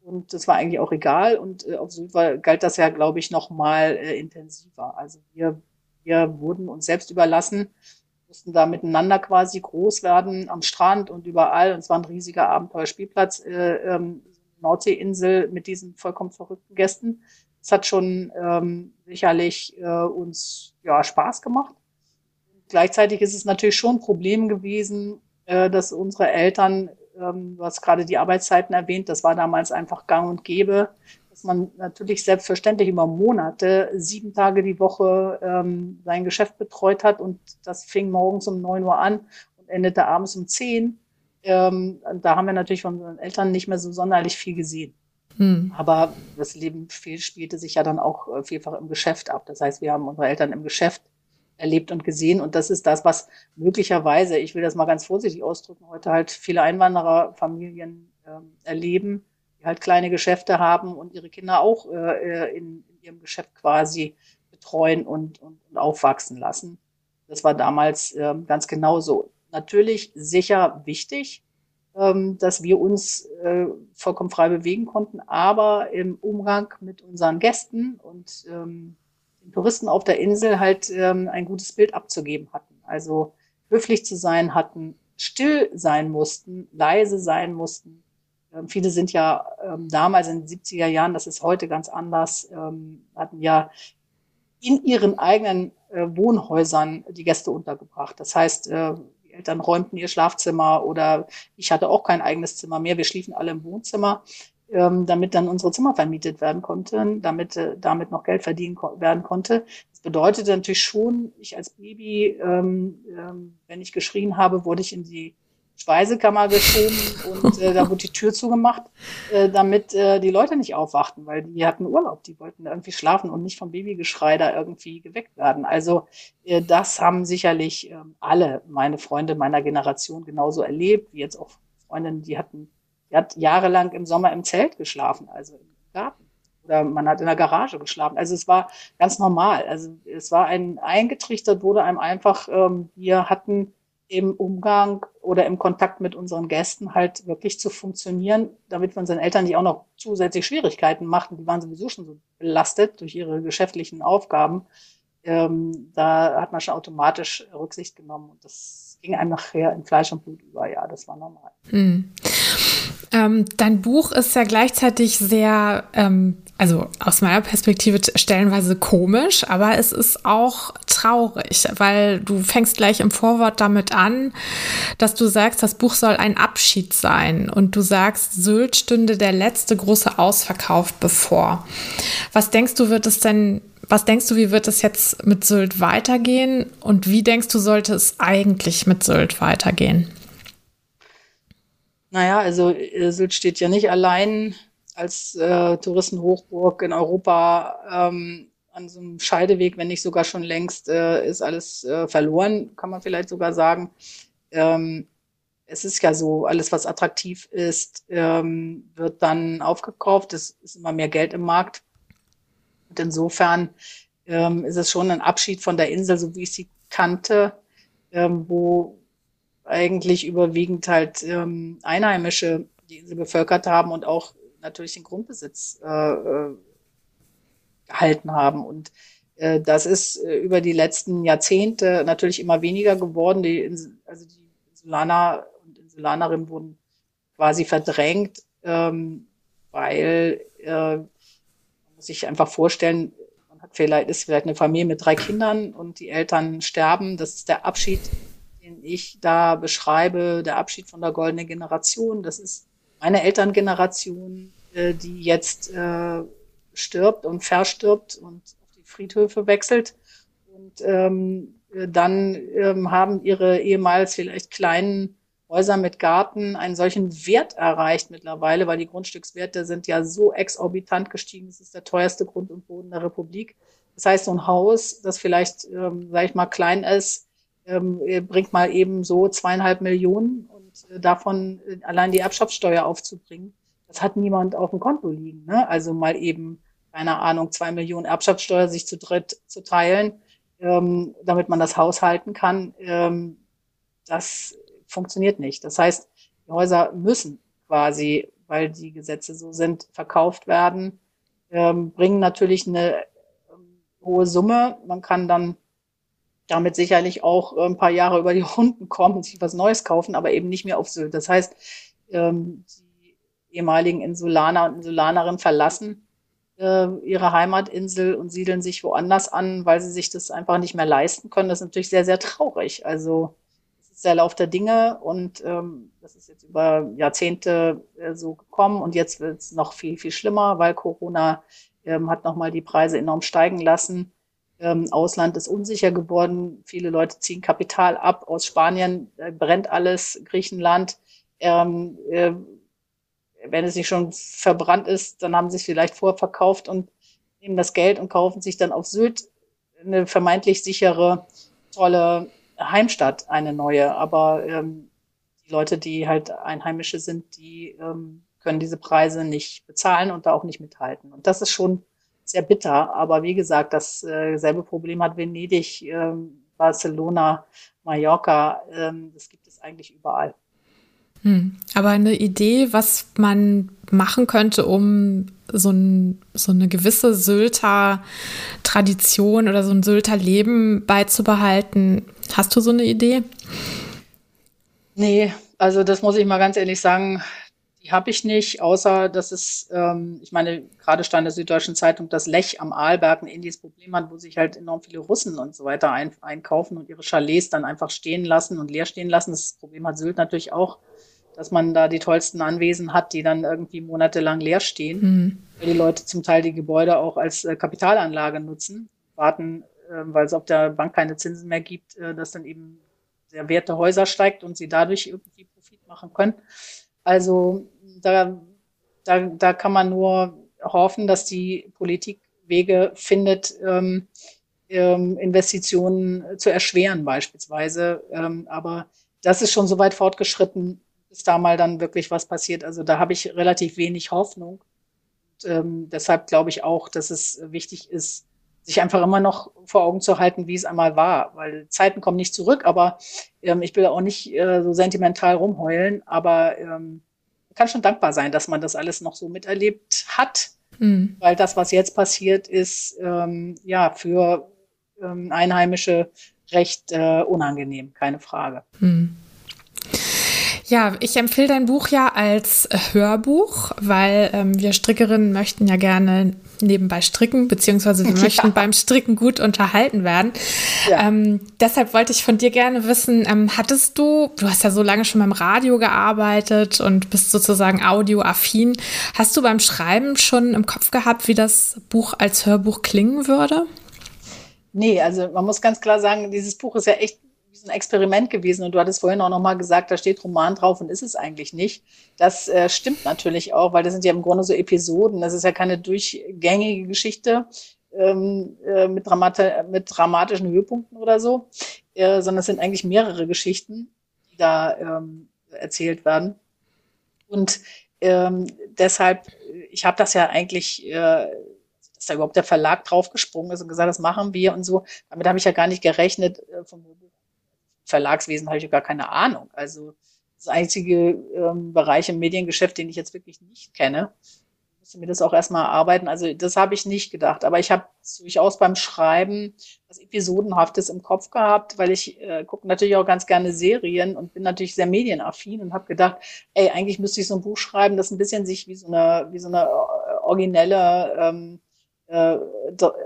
B: Und das war eigentlich auch egal. Und äh, auf Sylt war, galt das ja, glaube ich, noch mal äh, intensiver. Also wir, wir wurden uns selbst überlassen, mussten da miteinander quasi groß werden am Strand und überall. Und es war ein riesiger Abenteuerspielplatz, äh, ähm, Nordseeinsel mit diesen vollkommen verrückten Gästen. Es hat schon ähm, sicherlich äh, uns ja Spaß gemacht. Gleichzeitig ist es natürlich schon ein Problem gewesen, äh, dass unsere Eltern ähm, du hast gerade die Arbeitszeiten erwähnt, das war damals einfach gang und gäbe, dass man natürlich selbstverständlich über Monate, sieben Tage die Woche ähm, sein Geschäft betreut hat und das fing morgens um neun Uhr an und endete abends um zehn. Ähm, da haben wir natürlich von unseren Eltern nicht mehr so sonderlich viel gesehen. Hm. Aber das Leben spielte sich ja dann auch vielfach im Geschäft ab. Das heißt, wir haben unsere Eltern im Geschäft erlebt und gesehen. Und das ist das, was möglicherweise, ich will das mal ganz vorsichtig ausdrücken, heute halt viele Einwandererfamilien äh, erleben, die halt kleine Geschäfte haben und ihre Kinder auch äh, äh, in, in, ihrem Geschäft quasi betreuen und, und, und aufwachsen lassen. Das war damals äh, ganz genauso. Natürlich sicher wichtig, ähm, dass wir uns äh, vollkommen frei bewegen konnten, aber im Umgang mit unseren Gästen und ähm, den Touristen auf der Insel halt ähm, ein gutes Bild abzugeben hatten. Also höflich zu sein hatten, still sein mussten, leise sein mussten. Ähm, viele sind ja ähm, damals in den 70er Jahren, das ist heute ganz anders, ähm, hatten ja in ihren eigenen äh, Wohnhäusern die Gäste untergebracht. Das heißt, äh, die Eltern räumten ihr Schlafzimmer oder ich hatte auch kein eigenes Zimmer mehr. Wir schliefen alle im Wohnzimmer ähm, damit dann unsere Zimmer vermietet werden konnten, damit äh, damit noch Geld verdienen ko werden konnte. Das bedeutete natürlich schon, ich als Baby, ähm, ähm, wenn ich geschrien habe, wurde ich in die Speisekammer geschoben und äh, da wurde die Tür zugemacht, äh, damit äh, die Leute nicht aufwachten, weil die hatten Urlaub, die wollten irgendwie schlafen und nicht vom Babygeschrei da irgendwie geweckt werden. Also äh, das haben sicherlich äh, alle meine Freunde meiner Generation genauso erlebt, wie jetzt auch Freundinnen, die hatten er hat jahrelang im Sommer im Zelt geschlafen, also im Garten. Oder man hat in der Garage geschlafen. Also es war ganz normal. Also es war ein eingetrichtert wurde einem einfach, ähm, wir hatten im Umgang oder im Kontakt mit unseren Gästen halt wirklich zu funktionieren, damit wir unseren Eltern nicht auch noch zusätzlich Schwierigkeiten machten. Die waren sowieso schon so belastet durch ihre geschäftlichen Aufgaben. Ähm, da hat man schon automatisch Rücksicht genommen und das ging einem nachher in Fleisch und Blut über. Ja, das war normal. Hm.
A: Ähm, dein Buch ist ja gleichzeitig sehr, ähm, also aus meiner Perspektive stellenweise komisch, aber es ist auch traurig, weil du fängst gleich im Vorwort damit an, dass du sagst, das Buch soll ein Abschied sein und du sagst, Sylt stünde der letzte große Ausverkauf bevor. Was denkst du, wird es denn was denkst du, wie wird es jetzt mit Sylt weitergehen und wie denkst du, sollte es eigentlich mit Sylt weitergehen?
B: Naja, also äh, Sylt steht ja nicht allein als äh, Touristenhochburg in Europa ähm, an so einem Scheideweg, wenn nicht sogar schon längst, äh, ist alles äh, verloren, kann man vielleicht sogar sagen. Ähm, es ist ja so, alles, was attraktiv ist, ähm, wird dann aufgekauft. Es ist immer mehr Geld im Markt. Und insofern ähm, ist es schon ein Abschied von der Insel, so wie ich sie kannte, ähm, wo eigentlich überwiegend halt ähm, Einheimische die Insel bevölkert haben und auch natürlich den Grundbesitz äh, äh, gehalten haben. Und äh, das ist äh, über die letzten Jahrzehnte natürlich immer weniger geworden. Die Insel, also die Insulaner und Insulanerinnen wurden quasi verdrängt, ähm, weil äh, sich einfach vorstellen, man hat vielleicht, ist vielleicht eine Familie mit drei Kindern und die Eltern sterben. Das ist der Abschied den ich da beschreibe, der Abschied von der goldenen Generation. Das ist meine Elterngeneration, äh, die jetzt äh, stirbt und verstirbt und auf die Friedhöfe wechselt. Und ähm, dann ähm, haben ihre ehemals vielleicht kleinen Häuser mit Garten einen solchen Wert erreicht mittlerweile, weil die Grundstückswerte sind ja so exorbitant gestiegen. Das ist der teuerste Grund und Boden der Republik. Das heißt, so ein Haus, das vielleicht, ähm, sage ich mal, klein ist, ähm, bringt mal eben so zweieinhalb Millionen und äh, davon äh, allein die Erbschaftssteuer aufzubringen, das hat niemand auf dem Konto liegen. Ne? Also mal eben, keine Ahnung, zwei Millionen Erbschaftssteuer sich zu dritt zu teilen, ähm, damit man das Haus halten kann, ähm, das funktioniert nicht. Das heißt, Die Häuser müssen quasi, weil die Gesetze so sind, verkauft werden, ähm, bringen natürlich eine ähm, hohe Summe. Man kann dann damit sicherlich auch ein paar Jahre über die Runden kommen und sich was Neues kaufen, aber eben nicht mehr auf Sylt. Das heißt, ähm, die ehemaligen Insulaner und Insulanerinnen verlassen äh, ihre Heimatinsel und siedeln sich woanders an, weil sie sich das einfach nicht mehr leisten können. Das ist natürlich sehr, sehr traurig. Also der Lauf der Dinge und ähm, das ist jetzt über Jahrzehnte äh, so gekommen und jetzt wird es noch viel, viel schlimmer, weil Corona ähm, hat nochmal die Preise enorm steigen lassen. Ähm, Ausland ist unsicher geworden. Viele Leute ziehen Kapital ab. Aus Spanien äh, brennt alles. Griechenland ähm, äh, wenn es nicht schon verbrannt ist, dann haben sie es vielleicht vorverkauft und nehmen das Geld und kaufen sich dann auf Sylt eine vermeintlich sichere, tolle Heimstatt, eine neue. Aber ähm, die Leute, die halt Einheimische sind, die ähm, können diese Preise nicht bezahlen und da auch nicht mithalten. Und das ist schon sehr bitter. Aber wie gesagt, dasselbe äh, Problem hat Venedig, ähm, Barcelona, Mallorca. Ähm, das gibt es eigentlich überall.
A: Hm. Aber eine Idee, was man machen könnte, um so, ein, so eine gewisse Sylter Tradition oder so ein Sylter Leben beizubehalten. Hast du so eine Idee?
B: Nee, also das muss ich mal ganz ehrlich sagen, die habe ich nicht, außer dass es, ähm, ich meine, gerade stand in der Süddeutschen Zeitung, dass Lech am Arlberg ein ähnliches Problem hat, wo sich halt enorm viele Russen und so weiter ein, einkaufen und ihre Chalets dann einfach stehen lassen und leer stehen lassen. Das Problem hat Sylt natürlich auch dass man da die tollsten Anwesen hat, die dann irgendwie monatelang leer stehen, mhm. weil die Leute zum Teil die Gebäude auch als äh, Kapitalanlage nutzen, warten, äh, weil es auf der Bank keine Zinsen mehr gibt, äh, dass dann eben der Wert der Häuser steigt und sie dadurch irgendwie Profit machen können. Also da, da, da kann man nur hoffen, dass die Politik Wege findet, ähm, ähm, Investitionen zu erschweren beispielsweise. Ähm, aber das ist schon so weit fortgeschritten, bis da mal dann wirklich was passiert. Also da habe ich relativ wenig Hoffnung. Und, ähm, deshalb glaube ich auch, dass es wichtig ist, sich einfach immer noch vor Augen zu halten, wie es einmal war, weil Zeiten kommen nicht zurück, aber ähm, ich will auch nicht äh, so sentimental rumheulen, aber ähm, man kann schon dankbar sein, dass man das alles noch so miterlebt hat, mhm. weil das, was jetzt passiert, ist ähm, ja für ähm, Einheimische recht äh, unangenehm, keine Frage. Mhm.
A: Ja, ich empfehle dein Buch ja als Hörbuch, weil ähm, wir Strickerinnen möchten ja gerne nebenbei stricken, beziehungsweise wir möchten ja. beim Stricken gut unterhalten werden. Ja. Ähm, deshalb wollte ich von dir gerne wissen, ähm, hattest du, du hast ja so lange schon beim Radio gearbeitet und bist sozusagen audioaffin, hast du beim Schreiben schon im Kopf gehabt, wie das Buch als Hörbuch klingen würde?
B: Nee, also man muss ganz klar sagen, dieses Buch ist ja echt ein Experiment gewesen. Und du hattest vorhin auch nochmal gesagt, da steht Roman drauf und ist es eigentlich nicht. Das äh, stimmt natürlich auch, weil das sind ja im Grunde so Episoden. Das ist ja keine durchgängige Geschichte ähm, äh, mit, Dramat mit dramatischen Höhepunkten oder so, äh, sondern es sind eigentlich mehrere Geschichten, die da ähm, erzählt werden. Und ähm, deshalb, ich habe das ja eigentlich äh, dass da überhaupt der Verlag draufgesprungen ist und gesagt, das machen wir und so. Damit habe ich ja gar nicht gerechnet äh, vom Verlagswesen habe ich gar keine Ahnung. Also das einzige ähm, Bereich im Mediengeschäft, den ich jetzt wirklich nicht kenne. Ich musste mir das auch erstmal erarbeiten. Also das habe ich nicht gedacht. Aber ich habe durchaus beim Schreiben was Episodenhaftes im Kopf gehabt, weil ich äh, gucke natürlich auch ganz gerne Serien und bin natürlich sehr medienaffin und habe gedacht, ey, eigentlich müsste ich so ein Buch schreiben, das ein bisschen sich wie so eine, wie so eine äh, originelle ähm, äh,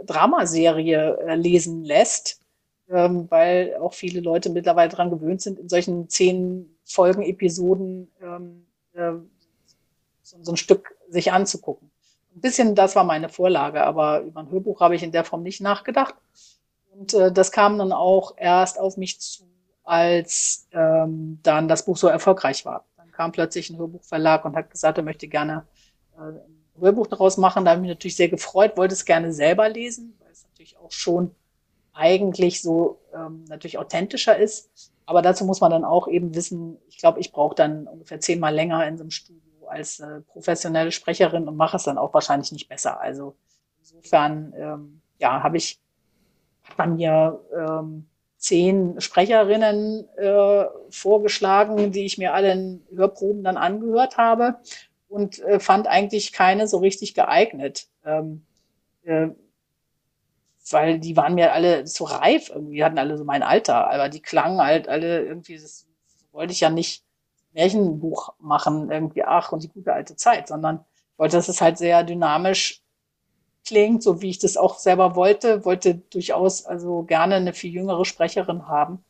B: Dramaserie äh, lesen lässt ähm, weil auch viele Leute mittlerweile daran gewöhnt sind, in solchen zehn Folgen, Episoden ähm, äh, so, so, ein Stück sich anzugucken. Ein bisschen das war meine Vorlage, aber über ein Hörbuch habe ich in der Form nicht nachgedacht. Und äh, das kam dann auch erst auf mich zu, als ähm, dann das Buch so erfolgreich war. Dann kam plötzlich ein Hörbuchverlag und hat gesagt, er möchte gerne äh, ein Hörbuch daraus machen. Da habe ich mich natürlich sehr gefreut, wollte es gerne selber lesen, weil es natürlich auch schon eigentlich so ähm, natürlich authentischer ist. Aber dazu muss man dann auch eben wissen, ich glaube, ich brauche dann ungefähr zehnmal länger in so einem Studio als äh, professionelle Sprecherin und mache es dann auch wahrscheinlich nicht besser. Also insofern, ähm, ja, habe ich, man mir ähm, zehn Sprecherinnen äh, vorgeschlagen, die ich mir alle in Hörproben dann angehört habe und äh, fand eigentlich keine so richtig geeignet. Ähm, äh, weil die waren mir alle zu reif irgendwie, hatten alle so mein Alter, aber die klangen halt alle irgendwie, das wollte ich ja nicht Märchenbuch machen, irgendwie, ach, und die gute alte Zeit, sondern wollte, dass es halt sehr dynamisch klingt, so wie ich das auch selber wollte, wollte durchaus also gerne eine viel jüngere Sprecherin haben.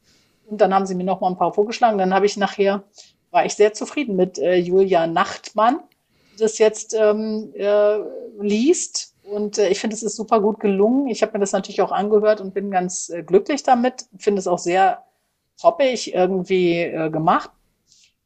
B: Und dann haben sie mir noch mal ein paar vorgeschlagen. Dann habe ich nachher, war ich sehr zufrieden mit äh, Julia Nachtmann, die das jetzt ähm, äh, liest. Und äh, ich finde, es ist super gut gelungen. Ich habe mir das natürlich auch angehört und bin ganz äh, glücklich damit. Finde es auch sehr hoppig irgendwie äh, gemacht.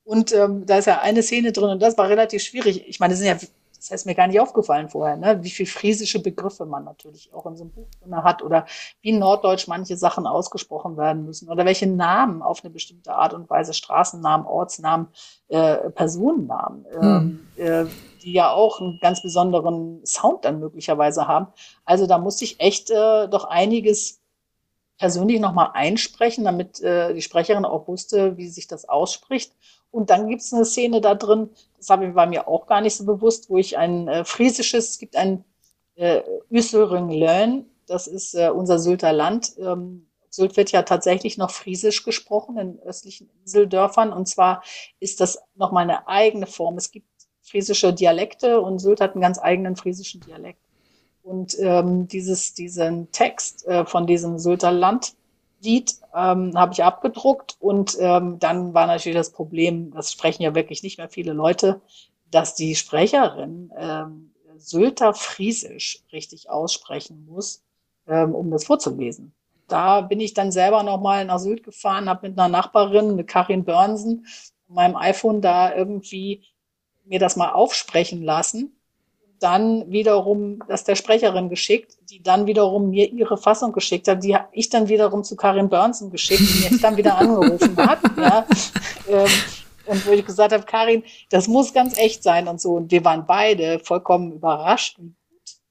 B: Und ähm, da ist ja eine Szene drin und das war relativ schwierig. Ich meine, das sind ja das heißt mir gar nicht aufgefallen vorher, ne? wie viel friesische Begriffe man natürlich auch in so einem Buch drin hat oder wie Norddeutsch manche Sachen ausgesprochen werden müssen oder welche Namen auf eine bestimmte Art und Weise, Straßennamen, Ortsnamen, äh, Personennamen, hm. äh, die ja auch einen ganz besonderen Sound dann möglicherweise haben. Also da musste ich echt äh, doch einiges persönlich nochmal einsprechen, damit äh, die Sprecherin auch wusste, wie sich das ausspricht. Und dann gibt es eine Szene da drin, das habe, war mir auch gar nicht so bewusst, wo ich ein äh, friesisches, es gibt ein äh, Löhn, das ist äh, unser Sylter Land. Ähm, Sylt wird ja tatsächlich noch friesisch gesprochen in östlichen Inseldörfern. Und zwar ist das nochmal eine eigene Form. Es gibt friesische Dialekte und Sylt hat einen ganz eigenen friesischen Dialekt. Und ähm, dieses, diesen Text äh, von diesem Sylter Land Lied ähm, habe ich abgedruckt und ähm, dann war natürlich das Problem, das sprechen ja wirklich nicht mehr viele Leute, dass die Sprecherin ähm, Sylter Friesisch richtig aussprechen muss, ähm, um das vorzulesen. Da bin ich dann selber nochmal nach Sylt gefahren, habe mit einer Nachbarin, mit Karin Börnsen, meinem iPhone da irgendwie mir das mal aufsprechen lassen dann wiederum das der Sprecherin geschickt, die dann wiederum mir ihre Fassung geschickt hat, die ich dann wiederum zu Karin Burnson geschickt, die mich dann wieder angerufen hat. Ja. Ähm, und wo ich gesagt habe, Karin, das muss ganz echt sein und so. Und wir waren beide vollkommen überrascht. Und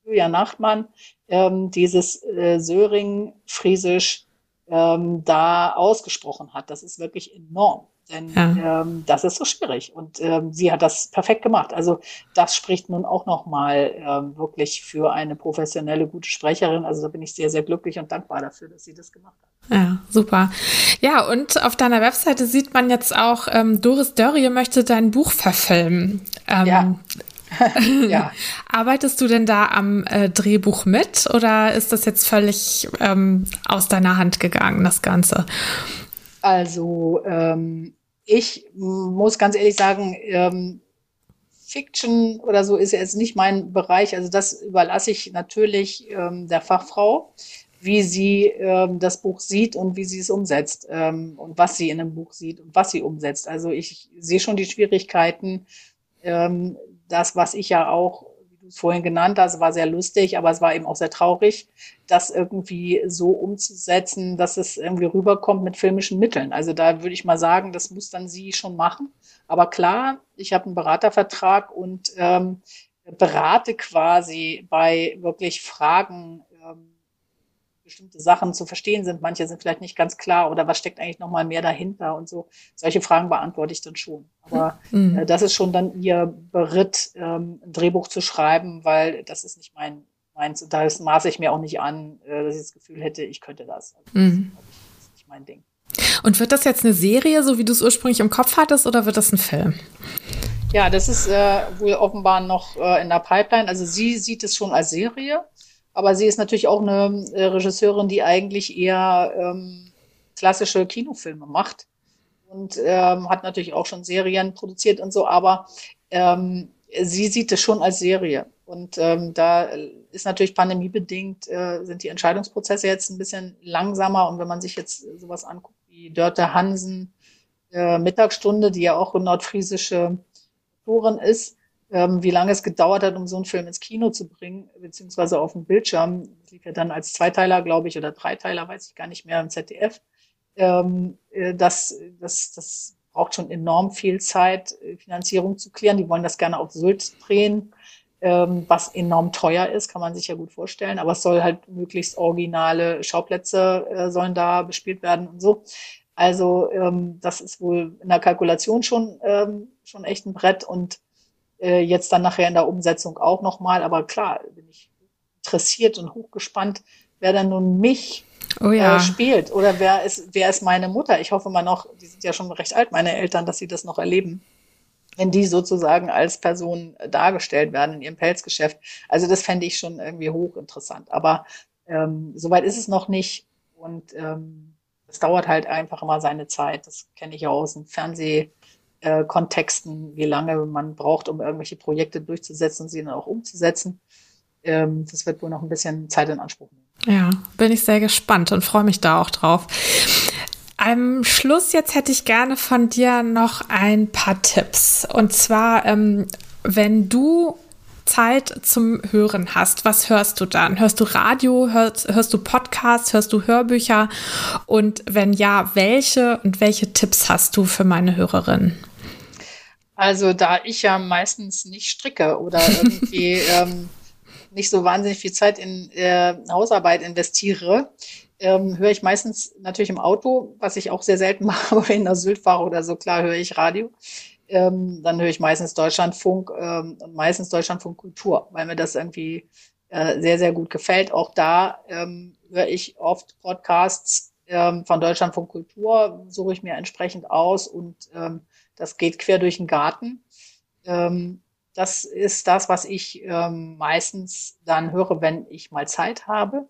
B: Julia Nachtmann ähm, dieses äh, Söring-Friesisch ähm, da ausgesprochen hat. Das ist wirklich enorm. Denn ja. ähm, das ist so schwierig. Und ähm, sie hat das perfekt gemacht. Also das spricht nun auch nochmal ähm, wirklich für eine professionelle, gute Sprecherin. Also da bin ich sehr, sehr glücklich und dankbar dafür, dass sie das gemacht hat.
A: Ja, super. Ja, und auf deiner Webseite sieht man jetzt auch, ähm, Doris Dörrie möchte dein Buch verfilmen. Ähm, ja. ja. Arbeitest du denn da am äh, Drehbuch mit oder ist das jetzt völlig ähm, aus deiner Hand gegangen, das Ganze?
B: Also ähm, ich muss ganz ehrlich sagen, ähm, Fiction oder so ist jetzt nicht mein Bereich. Also das überlasse ich natürlich ähm, der Fachfrau, wie sie ähm, das Buch sieht und wie sie es umsetzt ähm, und was sie in einem Buch sieht und was sie umsetzt. Also ich sehe schon die Schwierigkeiten. Ähm, das, was ich ja auch vorhin genannt hast, war sehr lustig, aber es war eben auch sehr traurig, das irgendwie so umzusetzen, dass es irgendwie rüberkommt mit filmischen Mitteln. Also da würde ich mal sagen, das muss dann sie schon machen. Aber klar, ich habe einen Beratervertrag und ähm, berate quasi bei wirklich Fragen bestimmte Sachen zu verstehen sind. Manche sind vielleicht nicht ganz klar oder was steckt eigentlich nochmal mehr dahinter und so. Solche Fragen beantworte ich dann schon. Aber mhm. äh, das ist schon dann ihr Beritt, ähm, ein Drehbuch zu schreiben, weil das ist nicht mein meins. Da maße ich mir auch nicht an, äh, dass ich das Gefühl hätte, ich könnte das. Also, mhm. das ist nicht mein Ding.
A: Und wird das jetzt eine Serie, so wie du es ursprünglich im Kopf hattest, oder wird das ein Film?
B: Ja, das ist äh, wohl offenbar noch äh, in der Pipeline. Also sie sieht es schon als Serie. Aber sie ist natürlich auch eine äh, Regisseurin, die eigentlich eher ähm, klassische Kinofilme macht und ähm, hat natürlich auch schon Serien produziert und so, aber ähm, sie sieht es schon als Serie. Und ähm, da ist natürlich pandemiebedingt, äh, sind die Entscheidungsprozesse jetzt ein bisschen langsamer. Und wenn man sich jetzt sowas anguckt wie Dörte Hansen, äh, Mittagsstunde, die ja auch nordfriesische Autorin ist, ähm, wie lange es gedauert hat, um so einen Film ins Kino zu bringen, beziehungsweise auf dem Bildschirm. Das lief ja dann als Zweiteiler, glaube ich, oder Dreiteiler, weiß ich gar nicht mehr, im ZDF. Ähm, äh, das, das, das braucht schon enorm viel Zeit, äh, Finanzierung zu klären. Die wollen das gerne auf Sylt drehen. ähm, was enorm teuer ist, kann man sich ja gut vorstellen. Aber es soll halt möglichst originale Schauplätze äh, sollen da bespielt werden und so. Also ähm, das ist wohl in der Kalkulation schon ähm, schon echt ein Brett und äh, jetzt dann nachher in der Umsetzung auch nochmal. Aber klar, bin ich interessiert und hochgespannt, wer dann nun mich oh ja. äh, spielt oder wer ist wer ist meine Mutter. Ich hoffe mal noch, die sind ja schon recht alt, meine Eltern, dass sie das noch erleben wenn die sozusagen als Person dargestellt werden in ihrem Pelzgeschäft. Also das fände ich schon irgendwie hochinteressant. Aber ähm, soweit ist es noch nicht. Und ähm, es dauert halt einfach immer seine Zeit. Das kenne ich ja aus dem Fernsehkontexten, wie lange man braucht, um irgendwelche Projekte durchzusetzen und sie dann auch umzusetzen. Ähm, das wird wohl noch ein bisschen Zeit in Anspruch nehmen.
A: Ja, bin ich sehr gespannt und freue mich da auch drauf. Am Schluss jetzt hätte ich gerne von dir noch ein paar Tipps. Und zwar, ähm, wenn du Zeit zum Hören hast, was hörst du dann? Hörst du Radio, hörst, hörst du Podcasts, hörst du Hörbücher? Und wenn ja, welche und welche Tipps hast du für meine Hörerin?
B: Also da ich ja meistens nicht stricke oder irgendwie ähm, nicht so wahnsinnig viel Zeit in äh, Hausarbeit investiere, ähm, höre ich meistens natürlich im Auto, was ich auch sehr selten mache, aber wenn ich nach Sylt fahre oder so, klar höre ich Radio. Ähm, dann höre ich meistens Deutschlandfunk ähm, und meistens Deutschlandfunk Kultur, weil mir das irgendwie äh, sehr, sehr gut gefällt. Auch da ähm, höre ich oft Podcasts ähm, von Deutschlandfunk Kultur, suche ich mir entsprechend aus und ähm, das geht quer durch den Garten. Ähm, das ist das, was ich ähm, meistens dann höre, wenn ich mal Zeit habe.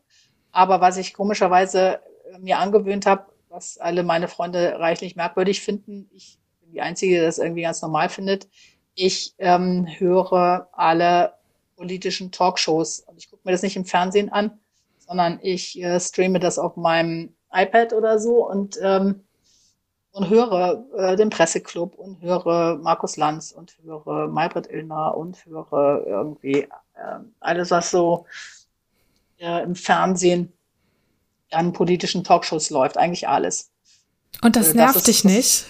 B: Aber was ich komischerweise äh, mir angewöhnt habe, was alle meine Freunde reichlich merkwürdig finden, ich bin die Einzige, die das irgendwie ganz normal findet, ich ähm, höre alle politischen Talkshows. Und ich gucke mir das nicht im Fernsehen an, sondern ich äh, streame das auf meinem iPad oder so und, ähm, und höre äh, den Presseclub und höre Markus Lanz und höre Maybrit Illner und höre irgendwie äh, alles, was so äh, im Fernsehen an politischen Talkshows läuft, eigentlich alles.
A: Und das, also, nervt das dich nicht?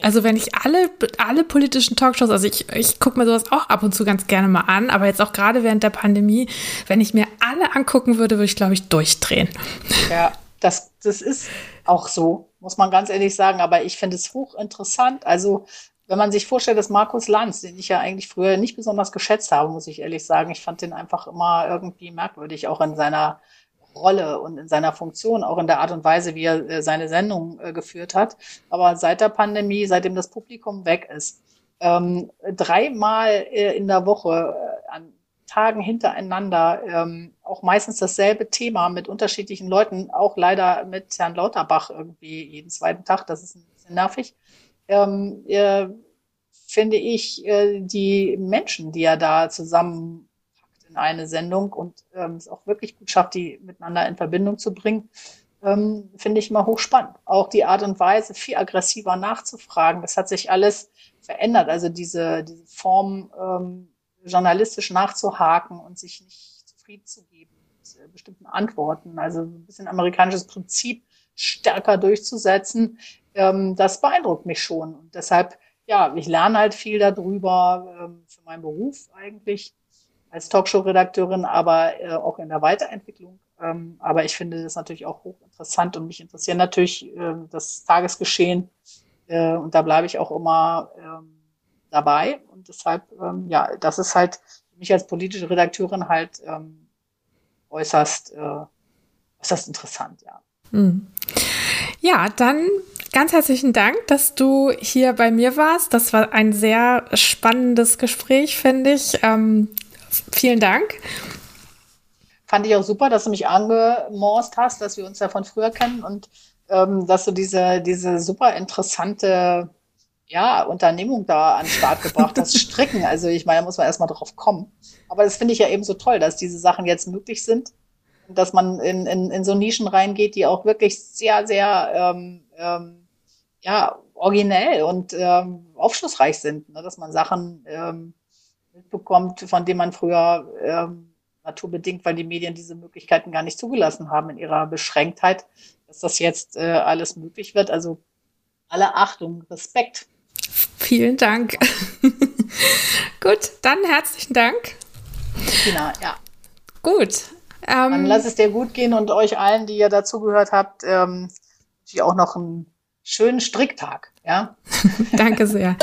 A: Also wenn ich alle, alle politischen Talkshows, also ich, ich gucke mir sowas auch ab und zu ganz gerne mal an, aber jetzt auch gerade während der Pandemie, wenn ich mir alle angucken würde, würde ich, glaube ich, durchdrehen.
B: Ja, das, das ist auch so, muss man ganz ehrlich sagen, aber ich finde es hochinteressant. Also wenn man sich vorstellt, dass Markus Lanz, den ich ja eigentlich früher nicht besonders geschätzt habe, muss ich ehrlich sagen, ich fand den einfach immer irgendwie merkwürdig, auch in seiner Rolle und in seiner Funktion, auch in der Art und Weise, wie er äh, seine Sendung äh, geführt hat. Aber seit der Pandemie, seitdem das Publikum weg ist, ähm, dreimal äh, in der Woche an Tagen hintereinander, ähm, auch meistens dasselbe Thema mit unterschiedlichen Leuten, auch leider mit Herrn Lauterbach irgendwie jeden zweiten Tag, das ist ein bisschen nervig ähm, äh, finde ich, äh, die Menschen, die er da zusammenpackt in eine Sendung und ähm, es auch wirklich gut schafft, die miteinander in Verbindung zu bringen, ähm, finde ich mal hochspannend. Auch die Art und Weise, viel aggressiver nachzufragen, das hat sich alles verändert. Also diese, diese Form, ähm, journalistisch nachzuhaken und sich nicht zufrieden zu bestimmten Antworten. Also ein bisschen amerikanisches Prinzip stärker durchzusetzen, ähm, das beeindruckt mich schon. Und deshalb, ja, ich lerne halt viel darüber ähm, für meinen Beruf eigentlich als Talkshow-Redakteurin, aber äh, auch in der Weiterentwicklung. Ähm, aber ich finde das natürlich auch hochinteressant und mich interessiert natürlich äh, das Tagesgeschehen. Äh, und da bleibe ich auch immer ähm, dabei. Und deshalb, ähm, ja, das ist halt für mich als politische Redakteurin halt ähm, äußerst, äh, äußerst interessant, ja.
A: Hm. Ja, dann ganz herzlichen Dank, dass du hier bei mir warst. Das war ein sehr spannendes Gespräch, finde ich. Ähm, vielen Dank.
B: Fand ich auch super, dass du mich angemorst hast, dass wir uns ja von früher kennen und ähm, dass du diese, diese super interessante ja, Unternehmung da an den Start gebracht hast. Stricken. Also ich meine, da muss man erstmal drauf kommen. Aber das finde ich ja eben so toll, dass diese Sachen jetzt möglich sind dass man in, in, in so Nischen reingeht, die auch wirklich sehr, sehr ähm, ähm, ja, originell und ähm, aufschlussreich sind. Ne? Dass man Sachen ähm, mitbekommt, von denen man früher ähm, naturbedingt, weil die Medien diese Möglichkeiten gar nicht zugelassen haben in ihrer Beschränktheit, dass das jetzt äh, alles möglich wird. Also alle Achtung, Respekt.
A: Vielen Dank. Gut, dann herzlichen Dank.
B: Tina, ja.
A: Gut.
B: Ähm, Dann lass es dir gut gehen und euch allen, die ihr dazugehört habt, ähm, auch noch einen schönen Stricktag. Ja.
A: Danke sehr.